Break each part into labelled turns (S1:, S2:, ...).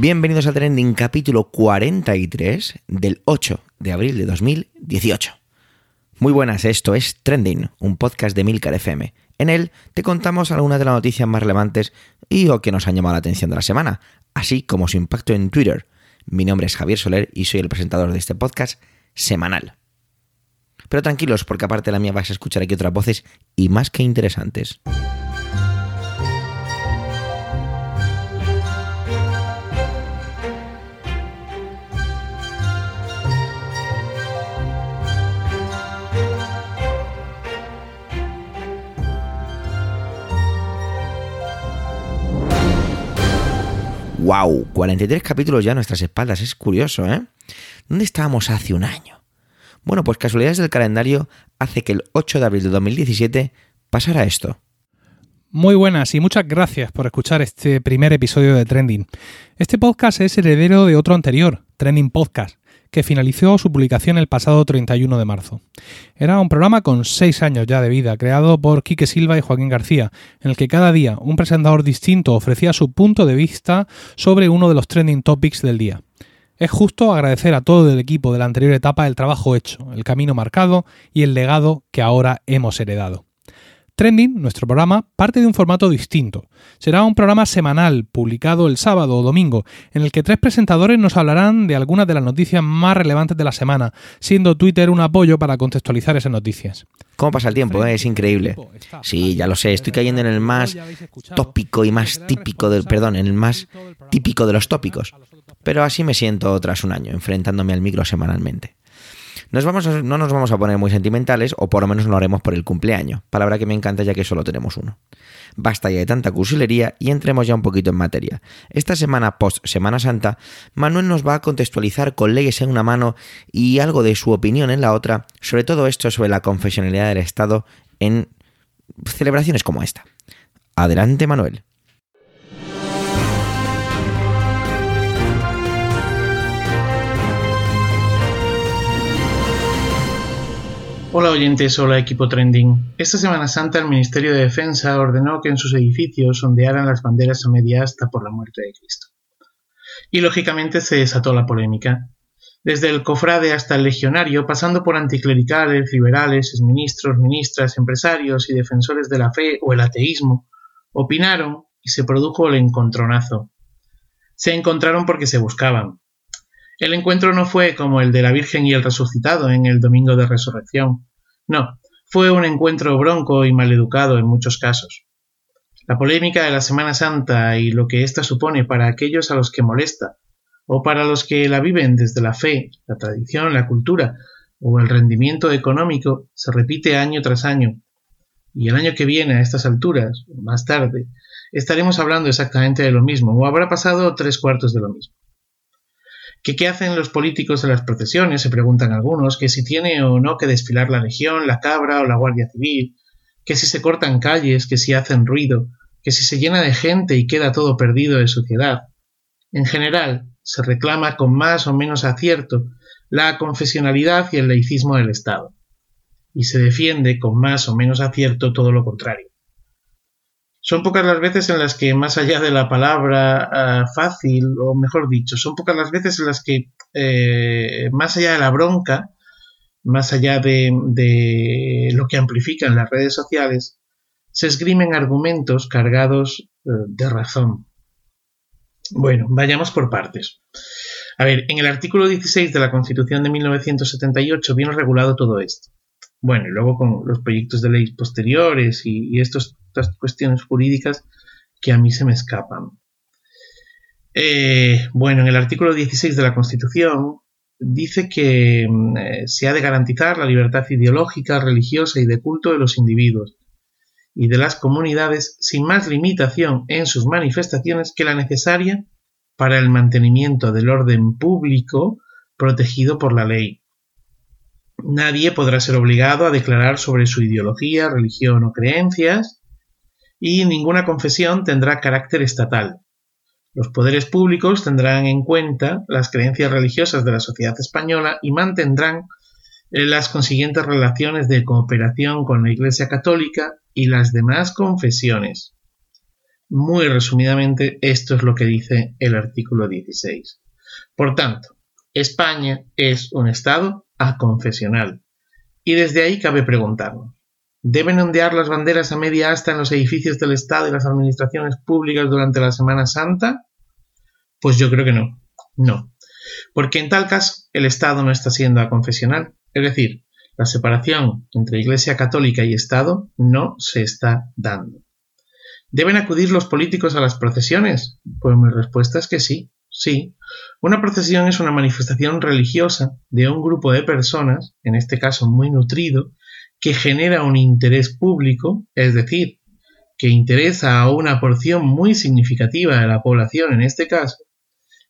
S1: Bienvenidos a Trending capítulo 43 del 8 de abril de 2018. Muy buenas, esto es Trending, un podcast de Milcar FM. En él te contamos algunas de las noticias más relevantes y o que nos han llamado la atención de la semana, así como su impacto en Twitter. Mi nombre es Javier Soler y soy el presentador de este podcast semanal. Pero tranquilos, porque aparte de la mía vais a escuchar aquí otras voces y más que interesantes. ¡Wow! 43 capítulos ya a nuestras espaldas, es curioso, ¿eh? ¿Dónde estábamos hace un año? Bueno, pues casualidades del calendario hace que el 8 de abril de 2017 pasara esto.
S2: Muy buenas y muchas gracias por escuchar este primer episodio de Trending. Este podcast es heredero de otro anterior, Trending Podcast, que finalizó su publicación el pasado 31 de marzo. Era un programa con seis años ya de vida, creado por Quique Silva y Joaquín García, en el que cada día un presentador distinto ofrecía su punto de vista sobre uno de los trending topics del día. Es justo agradecer a todo el equipo de la anterior etapa el trabajo hecho, el camino marcado y el legado que ahora hemos heredado. Trending, nuestro programa, parte de un formato distinto. Será un programa semanal, publicado el sábado o domingo, en el que tres presentadores nos hablarán de algunas de las noticias más relevantes de la semana, siendo Twitter un apoyo para contextualizar esas noticias.
S1: ¿Cómo pasa el tiempo? Eh? Es increíble. Sí, ya lo sé, estoy cayendo en el más tópico y más típico del, perdón, en el más típico de los tópicos. Pero así me siento tras un año, enfrentándome al micro semanalmente. No nos vamos a poner muy sentimentales, o por lo menos lo haremos por el cumpleaños, palabra que me encanta ya que solo tenemos uno. Basta ya de tanta cursilería y entremos ya un poquito en materia. Esta semana post Semana Santa, Manuel nos va a contextualizar con leyes en una mano y algo de su opinión en la otra sobre todo esto sobre la confesionalidad del Estado en celebraciones como esta. Adelante, Manuel.
S3: Hola oyentes, hola equipo trending. Esta Semana Santa el Ministerio de Defensa ordenó que en sus edificios ondearan las banderas a media asta por la muerte de Cristo. Y lógicamente se desató la polémica. Desde el cofrade hasta el legionario, pasando por anticlericales, liberales, exministros, ministras, empresarios y defensores de la fe o el ateísmo, opinaron y se produjo el encontronazo. Se encontraron porque se buscaban, el encuentro no fue como el de la Virgen y el resucitado en el Domingo de Resurrección. No, fue un encuentro bronco y maleducado en muchos casos. La polémica de la Semana Santa y lo que ésta supone para aquellos a los que molesta, o para los que la viven desde la fe, la tradición, la cultura o el rendimiento económico, se repite año tras año. Y el año que viene, a estas alturas, más tarde, estaremos hablando exactamente de lo mismo, o habrá pasado tres cuartos de lo mismo. ¿Que qué hacen los políticos en las procesiones? Se preguntan algunos, que si tiene o no que desfilar la legión, la cabra o la guardia civil, que si se cortan calles, que si hacen ruido, que si se llena de gente y queda todo perdido de suciedad. En general, se reclama con más o menos acierto la confesionalidad y el laicismo del Estado, y se defiende con más o menos acierto todo lo contrario. Son pocas las veces en las que, más allá de la palabra ah, fácil, o mejor dicho, son pocas las veces en las que, eh, más allá de la bronca, más allá de, de, lo que amplifican las redes sociales, se esgrimen argumentos cargados eh, de razón. Bueno, vayamos por partes. A ver, en el artículo 16 de la Constitución de 1978 vino regulado todo esto. Bueno, y luego con los proyectos de ley posteriores y, estas cuestiones jurídicas que a mí se me escapan. Eh, bueno, en el artículo 16 de la Constitución dice que mm, eh, se ha de garantizar la libertad ideológica, religiosa y de culto de los individuos y de las comunidades sin más limitación en sus manifestaciones que la necesaria para el mantenimiento del orden público protegido por la ley Nadie podrá ser obligado a declarar sobre su ideología, religión o creencias, y ninguna confesión tendrá carácter estatal. Los poderes públicos tendrán en cuenta las creencias religiosas de la sociedad española y mantendrán eh, las consiguientes relaciones de cooperación con la Iglesia Católica y las demás confesiones. Muy resumidamente, esto es lo que dice el artículo 16. Por tanto, España es un Estado aconfesional. Y desde ahí cabe preguntarnos, ¿deben ondear las banderas a media asta en los edificios del Estado y las administraciones públicas durante la Semana Santa? Pues yo creo que no. No. Porque en tal caso el Estado no está siendo aconfesional. Es decir, la separación entre Iglesia Católica y Estado no se está dando. ¿Deben acudir los políticos a las procesiones? Pues mi respuesta es que sí, sí. Una procesión es una manifestación religiosa de un grupo de personas, en este caso muy nutrido, que genera un interés público, es decir, que interesa a una porción muy significativa de la población en este caso,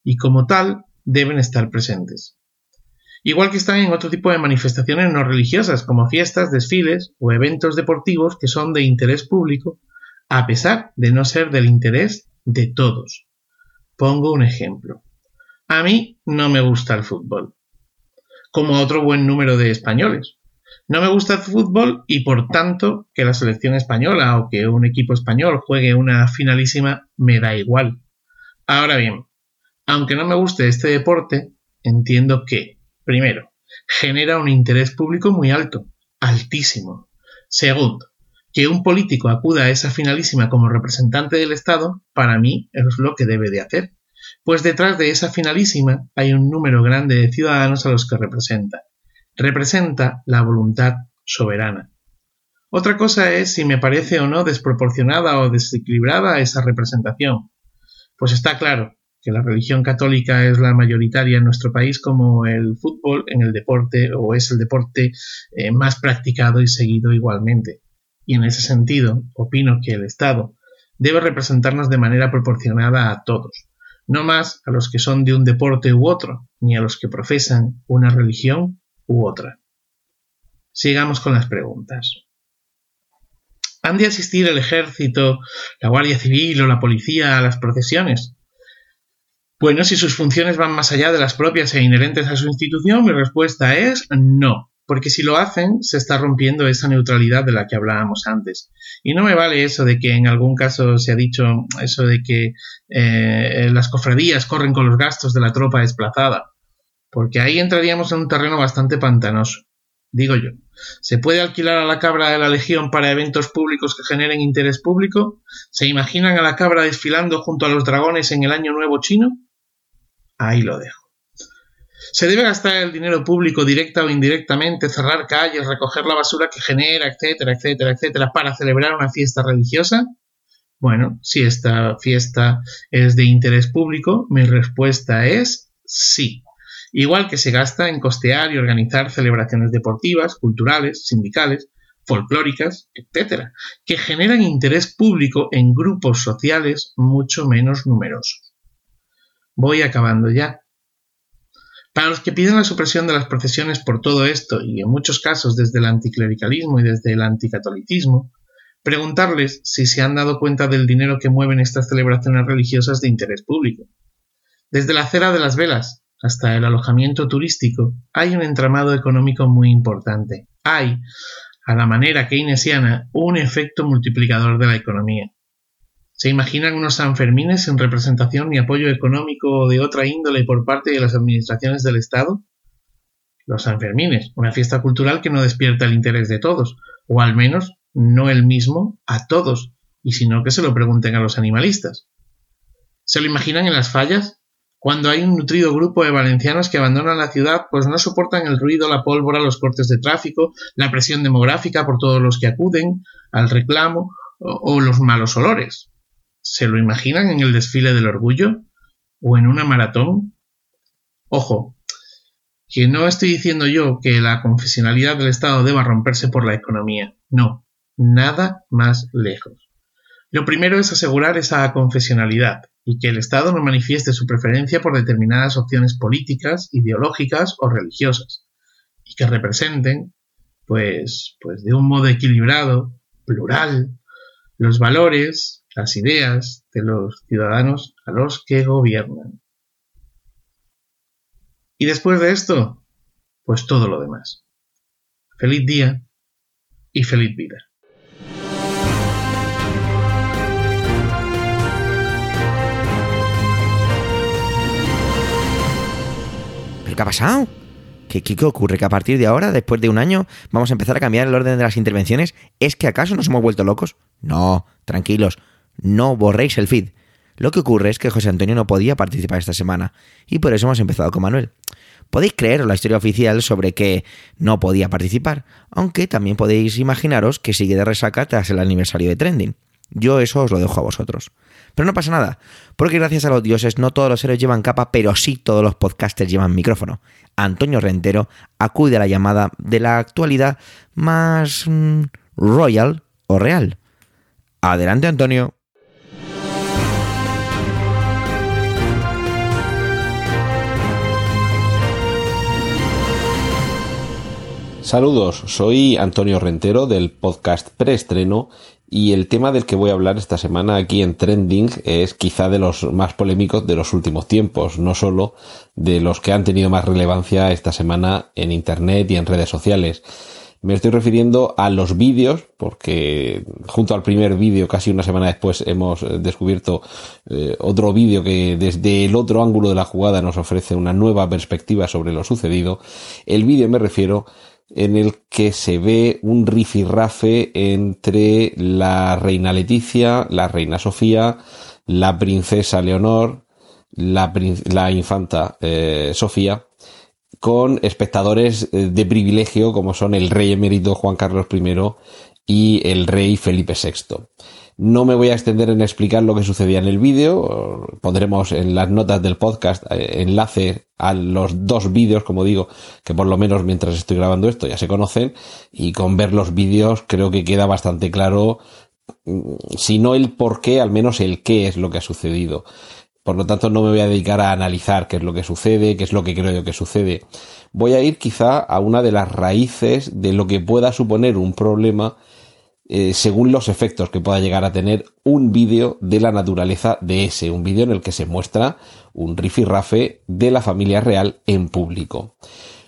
S3: y como tal deben estar presentes. Igual que están en otro tipo de manifestaciones no religiosas, como fiestas, desfiles o eventos deportivos que son de interés público, a pesar de no ser del interés de todos. Pongo un ejemplo. A mí no me gusta el fútbol, como a otro buen número de españoles. No me gusta el fútbol y por tanto que la selección española o que un equipo español juegue una finalísima me da igual. Ahora bien, aunque no me guste este deporte, entiendo que, primero, genera un interés público muy alto, altísimo. Segundo, que un político acuda a esa finalísima como representante del Estado, para mí es lo que debe de hacer, pues detrás de esa finalísima hay un número grande de ciudadanos a los que representa. Representa la voluntad soberana. Otra cosa es si me parece o no desproporcionada o desequilibrada esa representación. Pues está claro que la religión católica es la mayoritaria en nuestro país como el fútbol en el deporte o es el deporte eh, más practicado y seguido igualmente. Y en ese sentido, opino que el Estado debe representarnos de manera proporcionada a todos, no más a los que son de un deporte u otro, ni a los que profesan una religión u otra. Sigamos con las preguntas. ¿Han de asistir el ejército, la Guardia Civil o la policía a las procesiones? Bueno, si sus funciones van más allá de las propias e inherentes a su institución, mi respuesta es no, porque si lo hacen, se está rompiendo esa neutralidad de la que hablábamos antes. Y no me vale eso de que en algún caso se ha dicho eso de que eh, las cofradías corren con los gastos de la tropa desplazada, porque ahí entraríamos en un terreno bastante pantanoso. Digo yo, ¿se puede alquilar a la cabra de la Legión para eventos públicos que generen interés público? ¿Se imaginan a la cabra desfilando junto a los dragones en el Año Nuevo chino? Ahí lo dejo. Se debe gastar el dinero público directa o indirectamente, cerrar calles, recoger la basura que genera, etcétera, etcétera, etcétera, para celebrar una fiesta religiosa. Bueno, si esta fiesta es de interés público, mi respuesta es sí. Igual que se gasta en costear y organizar celebraciones deportivas, culturales, sindicales, folclóricas, etcétera, que generan interés público en grupos sociales mucho menos numerosos. Voy acabando ya. Para los que piden la supresión de las procesiones por todo esto, y en muchos casos desde el anticlericalismo y desde el anticatolicismo, preguntarles si se han dado cuenta del dinero que mueven estas celebraciones religiosas de interés público. Desde la cera de las velas hasta el alojamiento turístico hay un entramado económico muy importante. Hay, a la manera keynesiana, un efecto multiplicador de la economía. ¿Se imaginan unos Sanfermines sin representación ni apoyo económico de otra índole por parte de las administraciones del Estado? Los Sanfermines, una fiesta cultural que no despierta el interés de todos, o al menos no el mismo a todos, y si no que se lo pregunten a los animalistas. ¿Se lo imaginan en las fallas? Cuando hay un nutrido grupo de valencianos que abandonan la ciudad pues no soportan el ruido, la pólvora, los cortes de tráfico, la presión demográfica por todos los que acuden al reclamo o los malos olores. ¿Se lo imaginan en el desfile del orgullo? ¿O en una maratón? Ojo, que no estoy diciendo yo que la confesionalidad del Estado deba romperse por la economía. No, nada más lejos. Lo primero es asegurar esa confesionalidad y que el Estado no manifieste su preferencia por determinadas opciones políticas, ideológicas o religiosas, y que representen, pues, pues de un modo equilibrado, plural, los valores, las ideas de los ciudadanos a los que gobiernan. Y después de esto, pues todo lo demás. Feliz día y feliz vida.
S1: Qué ha pasado? ¿Qué, ¿Qué, ocurre? ¿Que a partir de ahora, después de un año, vamos a empezar a cambiar el orden de las intervenciones? ¿Es que acaso nos hemos vuelto locos? No, tranquilos, no borréis el feed. Lo que ocurre es que José Antonio no podía participar esta semana, y por eso hemos empezado con Manuel. Podéis creer la historia oficial sobre que no podía participar, aunque también podéis imaginaros que sigue de resaca tras el aniversario de Trending. Yo eso os lo dejo a vosotros. Pero no pasa nada, porque gracias a los dioses no todos los héroes llevan capa, pero sí todos los podcasters llevan micrófono. Antonio Rentero acude a la llamada de la actualidad más mm, royal o real. Adelante Antonio.
S4: Saludos, soy Antonio Rentero del podcast Preestreno y el tema del que voy a hablar esta semana aquí en Trending es quizá de los más polémicos de los últimos tiempos, no solo de los que han tenido más relevancia esta semana en Internet y en redes sociales. Me estoy refiriendo a los vídeos, porque junto al primer vídeo, casi una semana después, hemos descubierto eh, otro vídeo que desde el otro ángulo de la jugada nos ofrece una nueva perspectiva sobre lo sucedido. El vídeo me refiero en el que se ve un rifirrafe entre la reina Leticia, la reina Sofía, la princesa Leonor, la, infanta eh, Sofía, con espectadores eh, de privilegio como son el rey emérito Juan Carlos I y el rey Felipe VI. No me voy a extender en explicar lo que sucedía en el vídeo. Pondremos en las notas del podcast eh, enlace a los dos vídeos, como digo, que por lo menos mientras estoy grabando esto ya se conocen. Y con ver los vídeos creo que queda bastante claro, mm, si no el por qué, al menos el qué es lo que ha sucedido. Por lo tanto, no me voy a dedicar a analizar qué es lo que sucede, qué es lo que creo yo que sucede. Voy a ir quizá a una de las raíces de lo que pueda suponer un problema eh, según los efectos que pueda llegar a tener un vídeo de la naturaleza de ese, un vídeo en el que se muestra un rifirrafe de la familia real en público.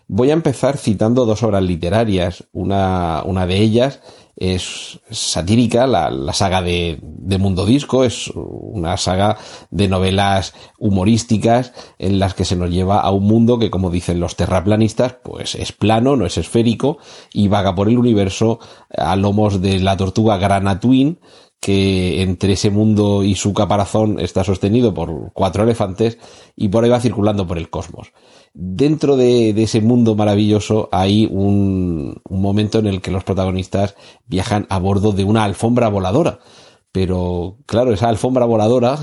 S4: Voy a empezar citando dos obras literarias, una, una de ellas es satírica, la, la saga de, de, Mundo Disco, es una saga de novelas humorísticas en las que se nos lleva a un mundo que, como dicen los terraplanistas, pues es plano, no es esférico, y vaga por el universo a lomos de la tortuga Grana Twin, que entre ese mundo y su caparazón está sostenido por cuatro elefantes y por ahí va circulando por el cosmos dentro de, ese mundo maravilloso hay un, momento en el que los protagonistas viajan a bordo de una alfombra voladora. Pero claro, esa alfombra voladora,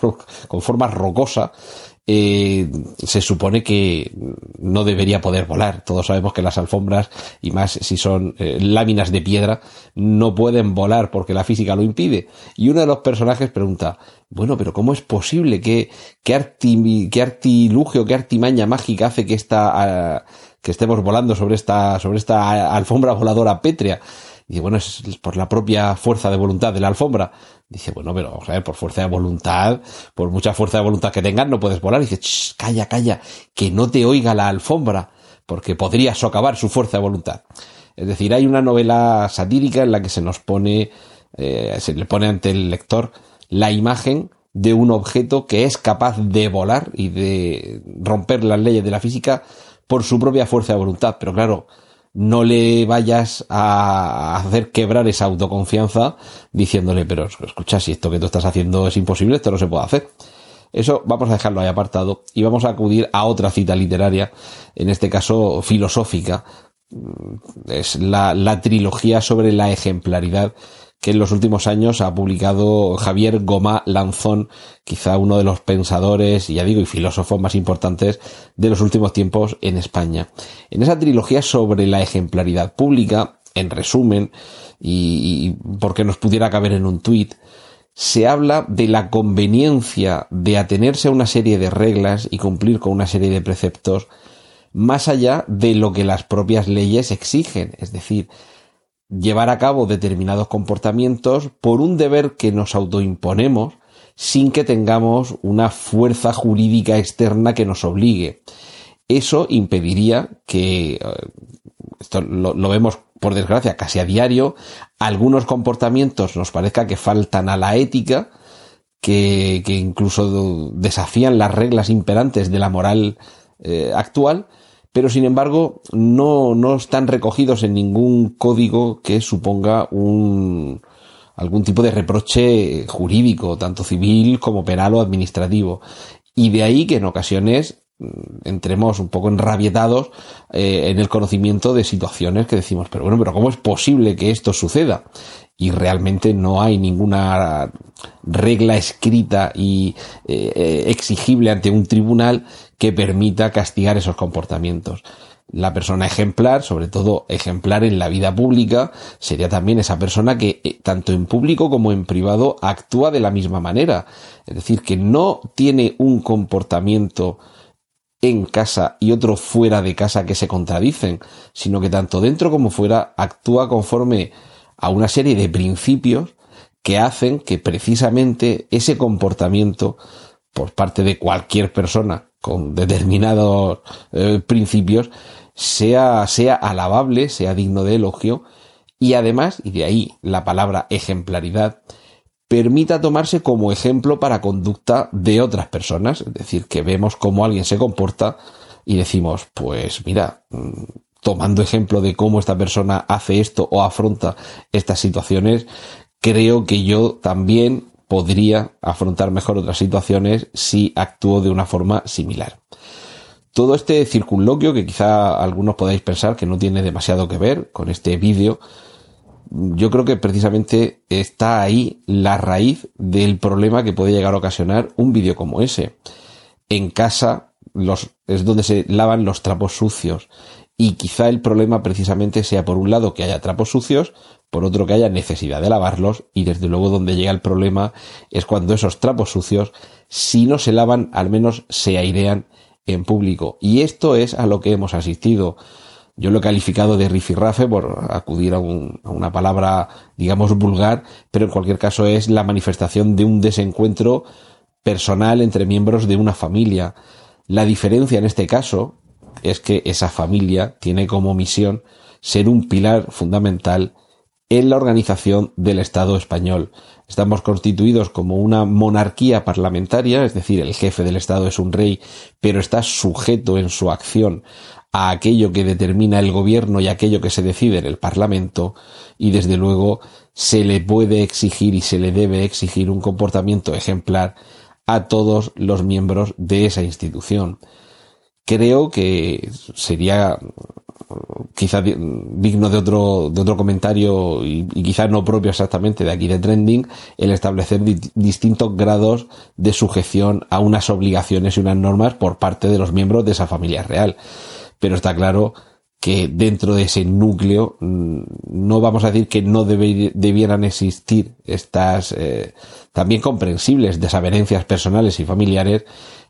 S4: con forma rocosa, eh, se supone que no debería poder volar. Todos sabemos que las alfombras, y más si son eh, láminas de piedra, no pueden volar porque la física lo impide. Y uno de los personajes pregunta, bueno, pero ¿cómo es posible? ¿Qué, qué, artilugio, qué artimaña mágica hace que esta, ah, que estemos volando sobre esta, sobre esta alfombra voladora pétrea? Y bueno, es por la propia fuerza de voluntad de la alfombra. Dice, bueno, pero a ver, por fuerza de voluntad, por mucha fuerza de voluntad que tengas, no puedes volar. dice, calla, calla, que no te oiga la alfombra, porque podría socavar su fuerza de voluntad. Es decir, hay una novela satírica en la que se nos pone, eh, se le pone ante el lector la imagen de un objeto que es capaz de volar y de romper las leyes de la física por su propia fuerza de voluntad. Pero claro, no le vayas a hacer quebrar esa autoconfianza diciéndole, pero escucha, si esto que tú estás haciendo es imposible, esto no se puede hacer. Eso vamos a dejarlo ahí apartado y vamos a acudir a otra cita literaria, en este caso filosófica. Es la, la trilogía sobre la ejemplaridad que en los últimos años ha publicado Javier Goma Lanzón, quizá uno de los pensadores, ya digo, y filósofos más importantes de los últimos tiempos en España. En esa trilogía sobre la ejemplaridad pública, en resumen, y, porque nos pudiera caber en un tuit, se habla de la conveniencia de atenerse a una serie de reglas y cumplir con una serie de preceptos más allá de lo que las propias leyes exigen, es decir, llevar a cabo determinados comportamientos por un deber que nos autoimponemos sin que tengamos una fuerza jurídica externa que nos obligue. Eso impediría que, eh, esto lo, vemos por desgracia casi a diario, algunos comportamientos nos parezca que faltan a la ética, que, que incluso desafían las reglas imperantes de la moral eh, actual, pero sin embargo no, no están recogidos en ningún código que suponga un, algún tipo de reproche jurídico, tanto civil como penal o administrativo. Y de ahí que en ocasiones mm, entremos un poco enrabietados eh, en el conocimiento de situaciones que decimos, pero bueno, pero ¿cómo es posible que esto suceda? Y realmente no hay ninguna regla escrita y eh, eh, exigible ante un tribunal que permita castigar esos comportamientos. La persona ejemplar, sobre todo ejemplar en la vida pública, sería también esa persona que eh, tanto en público como en privado actúa de la misma manera. Es decir, que no tiene un comportamiento en casa y otro fuera de casa que se contradicen, sino que tanto dentro como fuera actúa conforme a una serie de principios que hacen que precisamente ese comportamiento por parte de cualquier persona con determinados eh, principios sea, sea alabable, sea digno de elogio y además, y de ahí la palabra ejemplaridad, permita tomarse como ejemplo para conducta de otras personas. Es decir, que vemos cómo alguien se comporta y decimos, pues mira, mm, tomando ejemplo de cómo esta persona hace esto o afronta estas situaciones, creo que yo también podría afrontar mejor otras situaciones si actúo de una forma similar. Todo este circunloquio, que quizá algunos podáis pensar que no tiene demasiado que ver con este vídeo, yo creo que precisamente está ahí la raíz del problema que puede llegar a ocasionar un vídeo como ese. En casa los, es donde se lavan los trapos sucios. Y quizá el problema precisamente sea por un lado que haya trapos sucios, por otro que haya necesidad de lavarlos y desde luego donde llega el problema es cuando esos trapos sucios, si no se lavan, al menos se airean en público. Y esto es a lo que hemos asistido. Yo lo he calificado de rifirrafe por acudir a, a, una palabra, digamos, vulgar, pero en cualquier caso es la manifestación de un desencuentro personal entre miembros de una familia. La diferencia en este caso es que esa familia tiene como misión ser un pilar fundamental en la organización del Estado español. Estamos constituidos como una monarquía parlamentaria, es decir, el jefe del Estado es un rey, pero está sujeto en su acción a aquello que determina el gobierno y aquello que se decide en el Parlamento, y desde luego se le puede exigir y se le debe exigir un comportamiento ejemplar a todos los miembros de esa institución. Creo que sería quizá digno de otro, de otro comentario y, y, quizá no propio exactamente de aquí de Trending, el establecer di distintos grados de sujeción a unas obligaciones y unas normas por parte de los miembros de esa familia real. Pero está claro que dentro de ese núcleo mm, no vamos a decir que no debieran existir estas eh, también comprensibles desavenencias personales y familiares,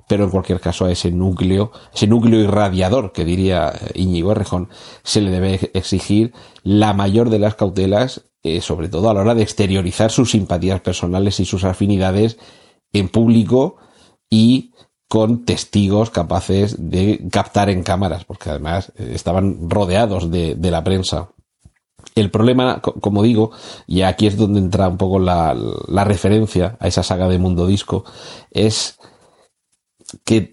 S4: pero en cualquier caso a ese núcleo, ese núcleo irradiador que diría Íñigo Errejón, se le debe exigir la mayor de las cautelas, eh, sobre todo a la hora de exteriorizar sus simpatías personales y sus afinidades en público y con testigos capaces de captar en cámaras, porque además eh, estaban rodeados de, de la prensa. El problema, como digo, y aquí es donde entra un poco la, la referencia a esa saga de Mundo Disco, es que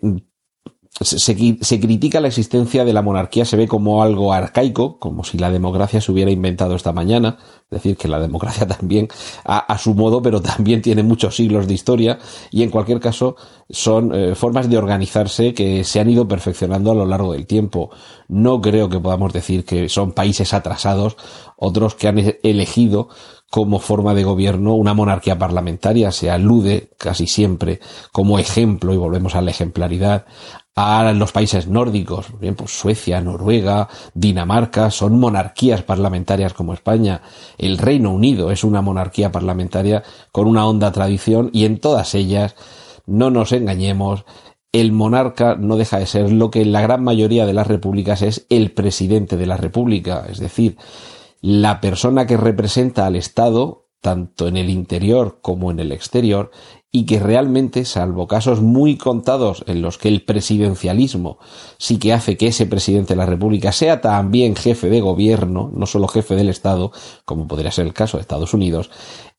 S4: se, se, critica la existencia de la monarquía, se ve como algo arcaico, como si la democracia se hubiera inventado esta mañana, es decir, que la democracia también a, su modo, pero también tiene muchos siglos de historia y en cualquier caso son eh, formas de organizarse que se han ido perfeccionando a lo largo del tiempo. No creo que podamos decir que son países atrasados, otros que han elegido como forma de gobierno una monarquía parlamentaria. Se alude casi siempre como ejemplo, y volvemos a la ejemplaridad, a los países nórdicos, Suecia, Noruega, Dinamarca, son monarquías parlamentarias como España. El Reino Unido es una monarquía parlamentaria con una honda tradición y en todas ellas, no nos engañemos, el monarca no deja de ser lo que en la gran mayoría de las repúblicas es el presidente de la república, es decir, la persona que representa al Estado, tanto en el interior como en el exterior, y que realmente, salvo casos muy contados en los que el presidencialismo sí que hace que ese presidente de la República sea también jefe de gobierno, no solo jefe del Estado, como podría ser el caso de Estados Unidos,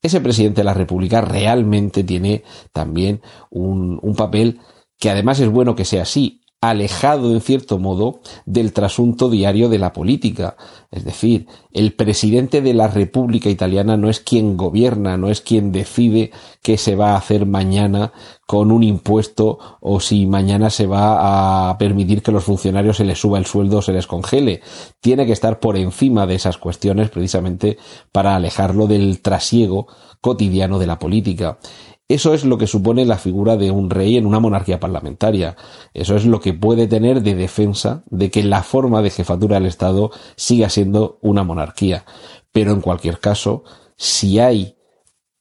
S4: ese presidente de la República realmente tiene también un, un papel que además es bueno que sea así, alejado en cierto modo del trasunto diario de la política. Es decir, el presidente de la República Italiana no es quien gobierna, no es quien decide qué se va a hacer mañana con un impuesto o si mañana se va a permitir que los funcionarios se les suba el sueldo o se les congele. Tiene que estar por encima de esas cuestiones precisamente para alejarlo del trasiego cotidiano de la política. Eso es lo que supone la figura de un rey en una monarquía parlamentaria. Eso es lo que puede tener de defensa de que la forma de jefatura del Estado siga siendo una monarquía. Pero en cualquier caso, si hay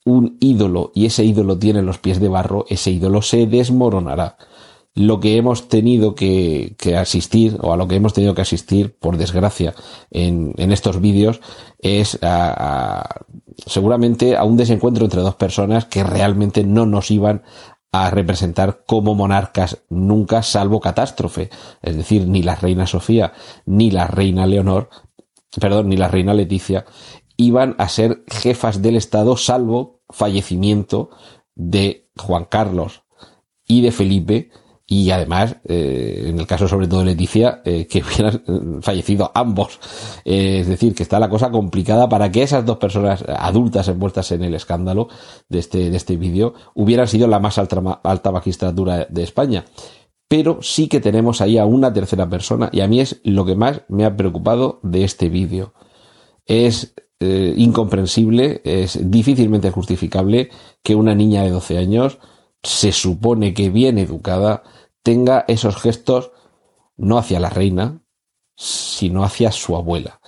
S4: un ídolo y ese ídolo tiene los pies de barro, ese ídolo se desmoronará lo que hemos tenido que, asistir, o a lo que hemos tenido que asistir, por desgracia, en, estos vídeos, es seguramente a un desencuentro entre dos personas que realmente no nos iban a representar como monarcas nunca, salvo catástrofe. Es decir, ni la reina Sofía, ni la reina Leonor, perdón, ni la reina Leticia, iban a ser jefas del Estado, salvo fallecimiento de Juan Carlos y de Felipe, y además, eh, en el caso sobre todo de Leticia, eh, que hubieran fallecido ambos. Eh, es decir, que está la cosa complicada para que esas dos personas adultas envueltas en el escándalo de este, de este vídeo hubieran sido la más alta, alta magistratura de España. Pero sí que tenemos ahí a una tercera persona y a mí es lo que más me ha preocupado de este vídeo. Es incomprensible, es difícilmente justificable que una niña de 12 años se supone que bien educada, tenga esos gestos no hacia la reina, sino hacia su abuela.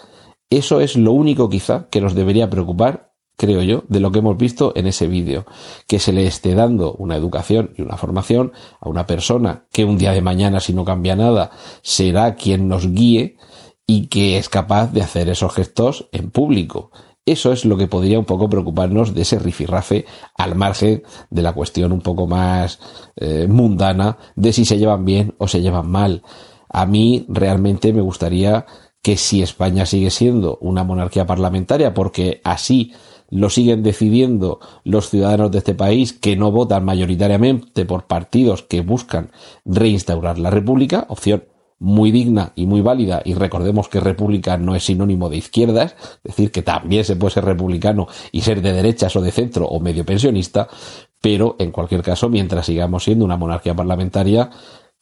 S4: Eso es lo único quizá que nos debería preocupar, creo yo, de lo que hemos visto en ese vídeo, que se le esté dando una educación y una formación a una persona que un día de mañana, si no cambia nada, será quien nos guíe y que es capaz de hacer esos gestos en público. Eso es lo que podría un poco preocuparnos de ese rifirrafe al margen de la cuestión un poco más eh, mundana de si se llevan bien o se llevan mal. A mí realmente me gustaría que si España sigue siendo una monarquía parlamentaria, porque así lo siguen decidiendo los ciudadanos de este país que no votan mayoritariamente por partidos que buscan reinstaurar la república, opción muy digna y muy válida, y recordemos que república no es sinónimo de izquierdas, es decir, que también se puede ser republicano y ser de derechas o de centro o medio pensionista, pero en cualquier caso, mientras sigamos siendo una monarquía parlamentaria,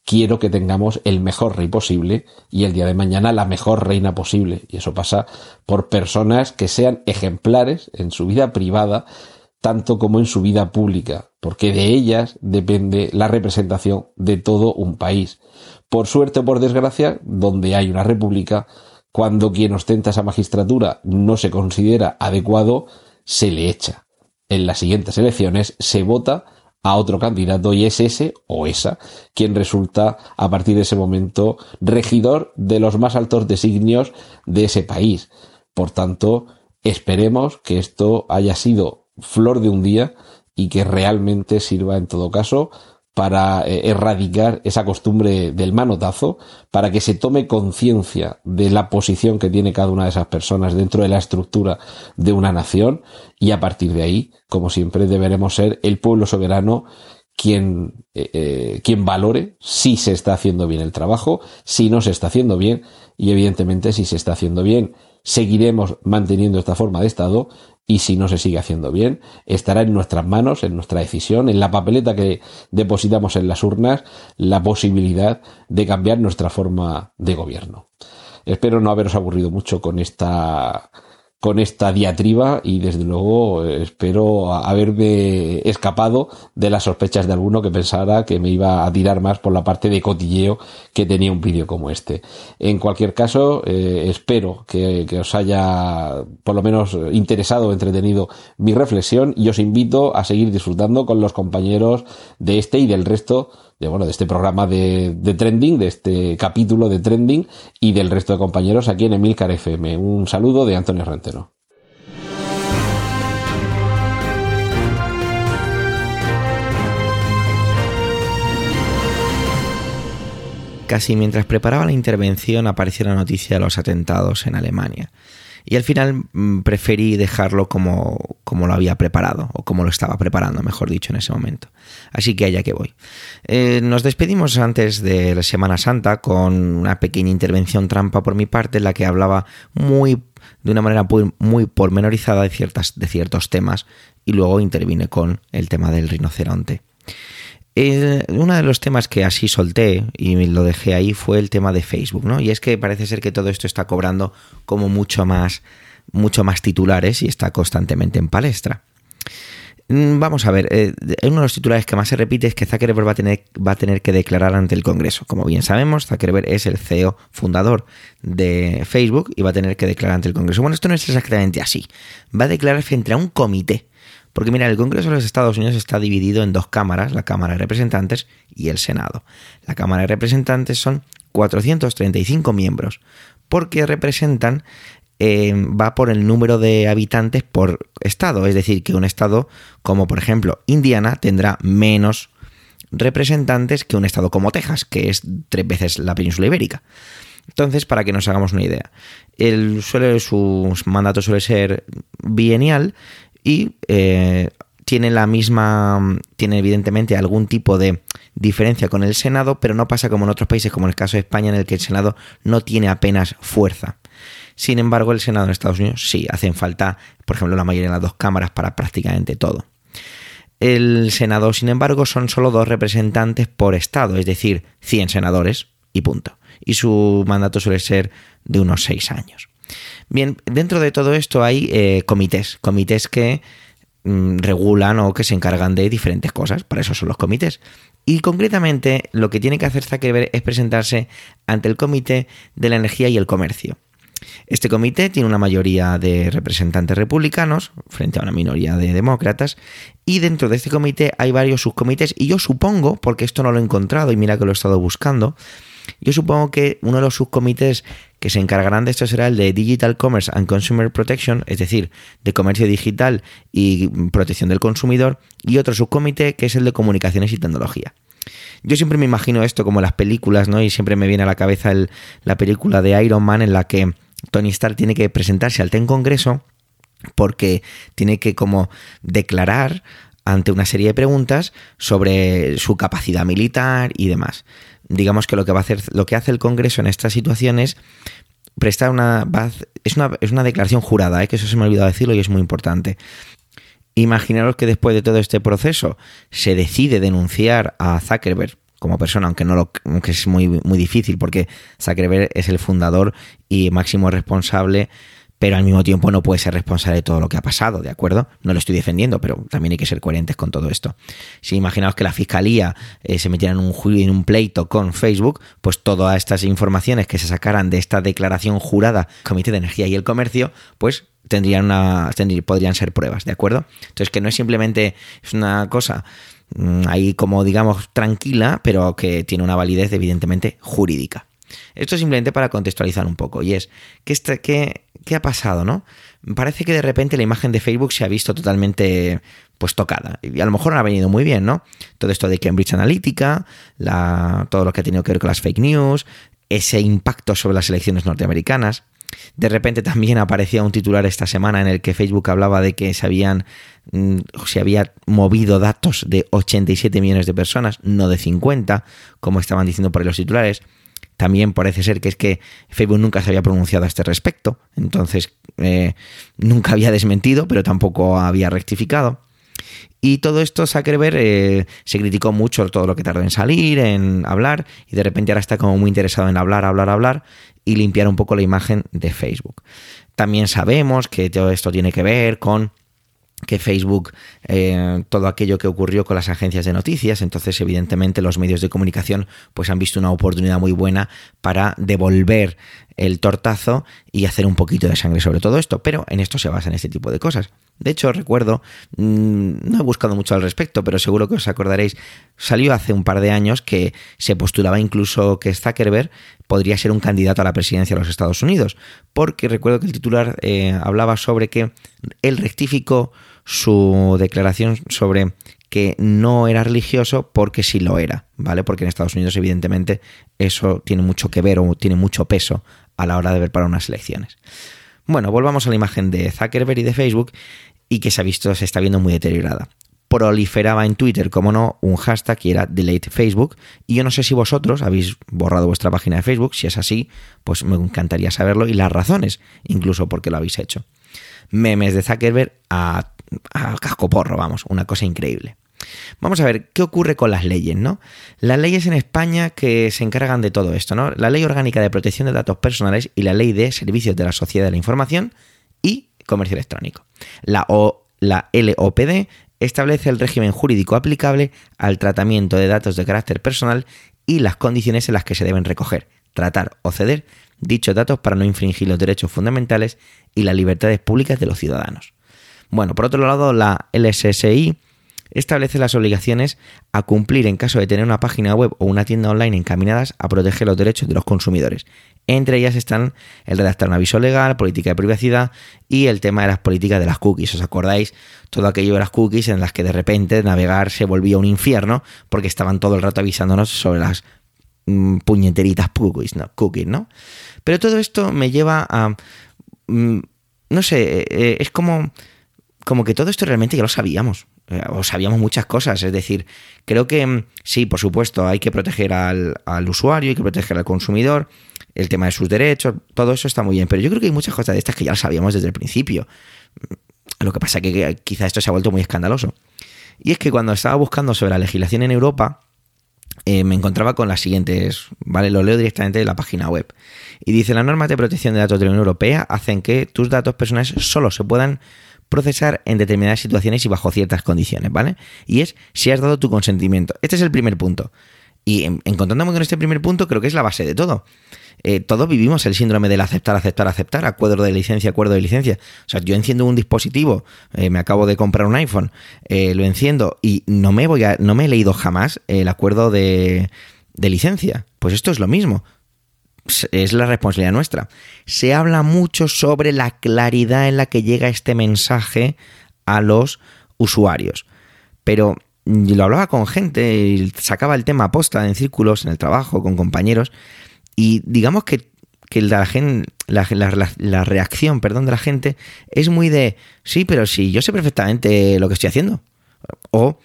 S4: quiero que tengamos el mejor rey posible y el día de mañana la mejor reina posible. Y eso pasa por personas que sean ejemplares en su vida privada, tanto como en su vida pública, porque de ellas depende la representación de todo un país por suerte o por desgracia, donde hay una república, cuando quien ostenta esa magistratura no se considera adecuado, se le echa. En las siguientes elecciones se vota a otro candidato y es ese o esa quien resulta a partir de ese momento regidor de los más altos designios de ese país. Por tanto, esperemos que esto haya sido flor de un día y que realmente sirva en todo caso para eh, erradicar esa costumbre del manotazo, para que se tome conciencia de la posición que tiene cada una de esas personas dentro de la estructura de una nación y a partir de ahí, como siempre, deberemos ser el pueblo soberano quien, eh, eh, quien valore si se está haciendo bien el trabajo, si no se está haciendo bien y evidentemente si se está haciendo bien seguiremos manteniendo esta forma de Estado y si no se sigue haciendo bien, estará en nuestras manos, en nuestra decisión, en la papeleta que depositamos en las urnas, la posibilidad de cambiar nuestra forma de gobierno. Espero no haberos aburrido mucho con esta con esta diatriba y desde luego espero haberme escapado de las sospechas de alguno que pensara que me iba a tirar más por la parte de cotilleo que tenía un vídeo como este. En cualquier caso, eh, espero que, que, os haya por lo menos interesado o entretenido mi reflexión y os invito a seguir disfrutando con los compañeros de este y del resto de, bueno, de este programa de, de, trending, de este capítulo de trending y del resto de compañeros aquí en Emilcar FM. Un saludo de Antonio Rentero.
S1: Casi mientras preparaba la intervención apareció la noticia de los atentados en Alemania. Y al final mm, preferí dejarlo como, como lo había preparado, o como lo estaba preparando, mejor dicho, en ese momento. Así que allá que voy. Eh, nos despedimos antes de la Semana Santa con una pequeña intervención trampa por mi parte en la que hablaba muy de una manera muy, pormenorizada de, ciertas, de ciertos temas y luego intervine con el tema del rinoceronte. Eh, uno de los temas que así solté y lo dejé ahí fue el tema de Facebook, ¿no? Y es que parece ser que todo esto está cobrando como mucho más, mucho más titulares y está constantemente en palestra. Mm, vamos a ver, eh, uno de los titulares que más se repite es que Zuckerberg va a, tener, va a tener que declarar ante el Congreso. Como bien sabemos, Zuckerberg es el CEO fundador de Facebook y va a tener que declarar ante el Congreso. Bueno, esto no es exactamente así. Va a declarar frente a un comité porque mira, el Congreso de los Estados Unidos está dividido en dos cámaras, la Cámara de Representantes y el Senado. La Cámara de Representantes son 435 miembros, porque representan, eh, va por el número de habitantes por estado, es decir, que un estado como por ejemplo Indiana tendrá menos representantes que un estado como Texas, que es tres veces la península ibérica. Entonces, para que nos hagamos una idea, el, suele, su mandato suele ser bienial y eh, tiene la misma, tiene evidentemente algún tipo de diferencia con el Senado, pero no pasa como en otros países, como en el caso de España, en el que el Senado no tiene apenas fuerza. Sin embargo, el Senado en Estados Unidos sí, hacen falta, por ejemplo, la mayoría de las dos cámaras para prácticamente todo. El Senado, sin embargo, son solo dos representantes por estado, es decir, 100 senadores y punto. Y su mandato suele ser de unos 6 años. Bien, dentro de todo esto hay eh, comités, comités que mm, regulan o que se encargan de diferentes cosas, para eso son los comités. Y concretamente lo que tiene que hacer Zuckerberg es presentarse ante el Comité de la Energía y el Comercio. Este comité tiene una mayoría de representantes republicanos frente a una minoría de demócratas y dentro de este comité hay varios subcomités y yo supongo, porque esto no lo he encontrado y mira que lo he estado buscando, yo supongo que uno de los subcomités que se encargarán de esto será el de Digital Commerce and Consumer Protection, es decir, de comercio digital y protección del consumidor, y otro subcomité que es el de comunicaciones y tecnología. Yo siempre me imagino esto como las películas, ¿no? Y siempre me viene a la cabeza la película de Iron Man en la que Tony Stark tiene que presentarse al TEN Congreso porque tiene que como declarar ante una serie de preguntas sobre su capacidad militar y demás digamos que lo que va a hacer, lo que hace el Congreso en estas situaciones prestar una, es una, es una declaración jurada, ¿eh? que eso se me ha olvidado decirlo y es muy importante. Imaginaros que después de todo este proceso se decide denunciar a Zuckerberg como persona, aunque no lo, aunque es muy, muy difícil porque Zuckerberg es el fundador y máximo responsable pero al mismo tiempo no puede ser responsable de todo lo que ha pasado, ¿de acuerdo? No lo estoy defendiendo, pero también hay que ser coherentes con todo esto. Si imaginaos que la fiscalía eh, se metiera en un en un pleito con Facebook, pues todas estas informaciones que se sacaran de esta declaración jurada Comité de Energía y el Comercio, pues tendrían una, podrían ser pruebas, ¿de acuerdo? Entonces que no es simplemente una cosa mm, ahí como digamos tranquila, pero que tiene una validez evidentemente jurídica. Esto es simplemente para contextualizar un poco. Y es, ¿qué, este, qué, qué ha pasado, no? Parece que de repente la imagen de Facebook se ha visto totalmente pues tocada. Y a lo mejor no ha venido muy bien, ¿no? Todo esto de Cambridge Analytica, la, todo lo que ha tenido que ver con las fake news, ese impacto sobre las elecciones norteamericanas. De repente también aparecía un titular esta semana en el que Facebook hablaba de que se habían mm, se había movido datos de 87 millones de personas, no de 50, como estaban diciendo por ahí los titulares. También parece ser que es que Facebook nunca se había pronunciado a este respecto, entonces eh, nunca había desmentido, pero tampoco había rectificado. Y todo esto Zuckerberg eh, se criticó mucho todo lo que tardó en salir, en hablar, y de repente ahora está como muy interesado en hablar, hablar, hablar y limpiar un poco la imagen de Facebook. También sabemos que todo esto tiene que ver con que Facebook, eh, todo aquello que ocurrió con las agencias de noticias, entonces evidentemente los medios de comunicación pues han visto una oportunidad muy buena para devolver el tortazo y hacer un poquito de sangre sobre todo esto, pero en esto se basa en este tipo de cosas. De hecho, recuerdo, mm, no he buscado mucho al respecto, pero seguro que os acordaréis, salió hace un par de años que se postulaba incluso que Zuckerberg podría ser un candidato a la presidencia de los Estados Unidos, porque recuerdo que el titular eh, hablaba sobre que él rectificó su declaración sobre que no era religioso porque sí lo era, ¿vale? Porque en Estados Unidos evidentemente eso tiene mucho que ver o tiene mucho peso a la hora de ver para unas elecciones. Bueno, volvamos a la imagen de Zuckerberg y de Facebook y que se ha visto, se está viendo muy deteriorada. Proliferaba en Twitter, como no, un hashtag que era Delete Facebook. Y yo no sé si vosotros habéis borrado vuestra página de Facebook. Si es así, pues me encantaría saberlo y las razones, incluso por qué lo habéis hecho. Memes de Zuckerberg a, a casco porro, vamos, una cosa increíble. Vamos a ver qué ocurre con las leyes, ¿no? Las leyes en España que se encargan de todo esto, ¿no? La Ley Orgánica de Protección de Datos Personales y la Ley de Servicios de la Sociedad de la Información y Comercio Electrónico. La, la LOPD establece el régimen jurídico aplicable al tratamiento de datos de carácter personal y las condiciones en las que se deben recoger, tratar o ceder dichos datos para no infringir los derechos fundamentales y las libertades públicas de los ciudadanos. Bueno, por otro lado, la LSSI establece las obligaciones a cumplir en caso de tener una página web o una tienda online encaminadas a proteger los derechos de los consumidores. Entre ellas están el redactar un aviso legal, política de privacidad y el tema de las políticas de las cookies. ¿Os acordáis? Todo aquello de las cookies en las que de repente navegar se volvía un infierno porque estaban todo el rato avisándonos sobre las mm, puñeteritas cookies, ¿no? Cookies, ¿no? Pero todo esto me lleva a... Mm, no sé, eh, eh, es como, como que todo esto realmente ya lo sabíamos. Eh, o sabíamos muchas cosas. Es decir, creo que mm, sí, por supuesto, hay que proteger al, usuario, hay que proteger al consumidor, el tema de sus derechos, todo eso está muy bien. Pero yo creo que hay muchas cosas de estas que ya lo sabíamos desde el principio. Lo que pasa es que quizá esto se ha vuelto muy escandaloso. Y es que cuando estaba buscando sobre la legislación en Europa, eh, me encontraba con las siguientes, ¿vale? Lo leo directamente de la página web. Y dice, las normas de protección de datos de la Unión Europea hacen que tus datos personales solo se puedan procesar en determinadas situaciones y bajo ciertas condiciones, ¿vale? Y es si has dado tu consentimiento. Este es el primer punto. Y encontrándome con este primer punto, creo que es la base de todo. Eh, todos vivimos el síndrome del aceptar, aceptar, aceptar, acuerdo de licencia, acuerdo de licencia. O sea, yo enciendo un dispositivo, eh, me acabo de comprar un iPhone, eh, lo enciendo y no me voy a, no me he leído jamás el acuerdo de, de licencia. Pues esto es lo mismo es la responsabilidad nuestra. Se habla mucho sobre la claridad en la que llega este mensaje a los usuarios. Pero lo hablaba con gente sacaba el tema posta en círculos, en el trabajo, con compañeros, y digamos que, la, la, la, reacción perdón, de la gente es muy de, sí, pero sí, yo sé perfectamente lo que estoy haciendo. O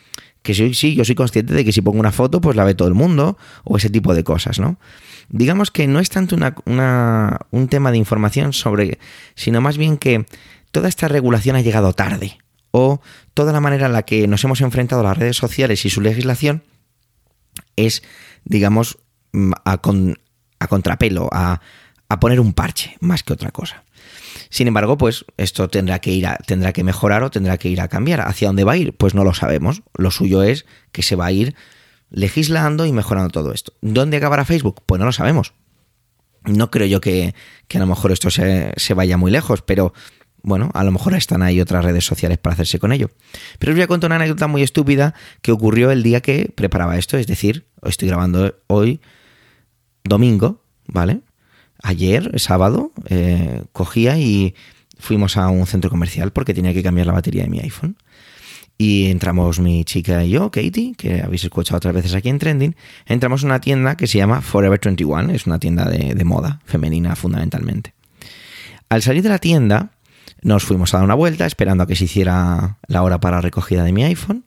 S1: que sí, yo soy consciente de que si pongo una foto, pues la ve todo el mundo, o ese tipo de cosas, ¿no? digamos que no es tanto un tema de información sobre, sino más bien que toda esta regulación ha llegado tarde o toda la manera en la que nos hemos enfrentado a las redes sociales y su legislación es, digamos, mm, a, contrapelo, a, poner un parche más que otra cosa. Sin embargo, pues esto tendrá que ir a, tendrá que mejorar o tendrá que ir a cambiar. ¿Hacia dónde va a ir? Pues no lo sabemos. Lo suyo es que se va a ir legislando y mejorando todo esto. ¿Dónde acabará Facebook? Pues no lo sabemos. No creo yo que, a lo mejor esto se, vaya muy lejos, pero bueno, a lo mejor están ahí otras redes sociales para hacerse con ello. Pero os voy a contar una anécdota muy estúpida que ocurrió el día que preparaba esto, es decir, estoy grabando hoy, domingo, ¿vale? Ayer, sábado, eh, cogía y fuimos a un centro comercial porque tenía que cambiar la batería de mi iPhone. Y entramos mi chica y yo, Katie, que habéis escuchado otras veces aquí en Trending, entramos a una tienda que se llama Forever 21, es una tienda de, moda femenina fundamentalmente. Al salir de la tienda, nos fuimos a dar una vuelta esperando a que se hiciera la hora para recogida de mi iPhone,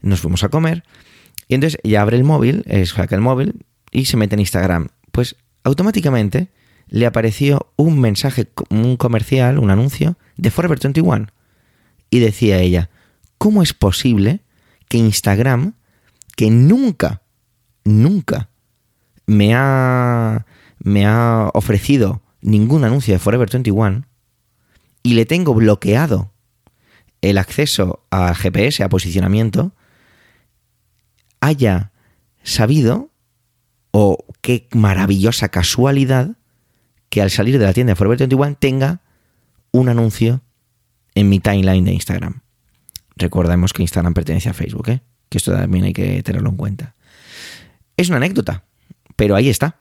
S1: nos fuimos a comer y entonces ya abre el móvil, saca el móvil y se mete en Instagram. Pues automáticamente le apareció un mensaje, un comercial, un anuncio de Forever 21 y decía ella, ¿cómo es posible que Instagram, que nunca, nunca me ha, me ha ofrecido ningún anuncio de Forever 21 y le tengo bloqueado el acceso a GPS, a posicionamiento, haya sabido, o qué maravillosa casualidad, que al salir de la tienda de Forever 21 tenga un anuncio en mi timeline de Instagram. Recordemos que Instagram pertenece a Facebook, ¿eh? que esto también hay que tenerlo en cuenta. Es una anécdota, pero ahí está.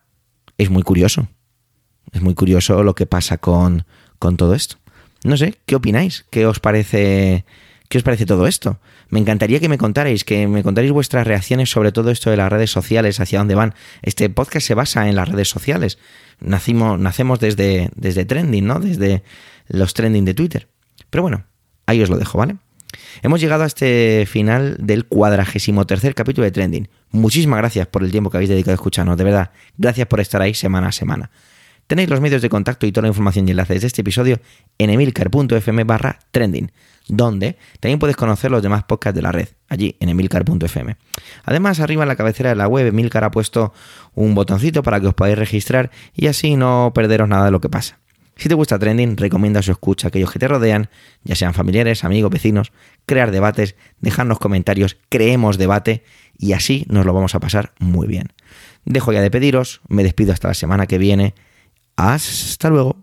S1: Es muy curioso. Es muy curioso lo que pasa con, con todo esto. No sé, ¿qué opináis? ¿Qué os parece ¿Qué os parece todo esto? Me encantaría que me contarais, que me contarais vuestras reacciones sobre todo esto de las redes sociales, hacia dónde van. Este podcast se basa en las redes sociales. Nacimos, nacemos desde, desde trending, ¿no? Desde los trending de Twitter. Pero bueno, ahí os lo dejo, ¿vale? Hemos llegado a este final del cuadragésimo tercer capítulo de Trending. Muchísimas gracias por el tiempo que habéis dedicado a escucharnos, de verdad. Gracias por estar ahí semana a semana. Tenéis los medios de contacto y toda la información y enlaces de este episodio en emilcar.fm barra trending, donde también puedes conocer los demás podcasts de la red, allí en emilcar.fm. Además, arriba en la cabecera de la web, Emilcar ha puesto un botoncito para que os podáis registrar y así no perderos nada de lo que pasa. Si te gusta Trending, recomienda su escucha a aquellos que te rodean, ya sean familiares, amigos, vecinos, crear debates, dejarnos comentarios, creemos debate y así nos lo vamos a pasar muy bien. Dejo ya de pediros, me despido hasta la semana que viene hasta luego.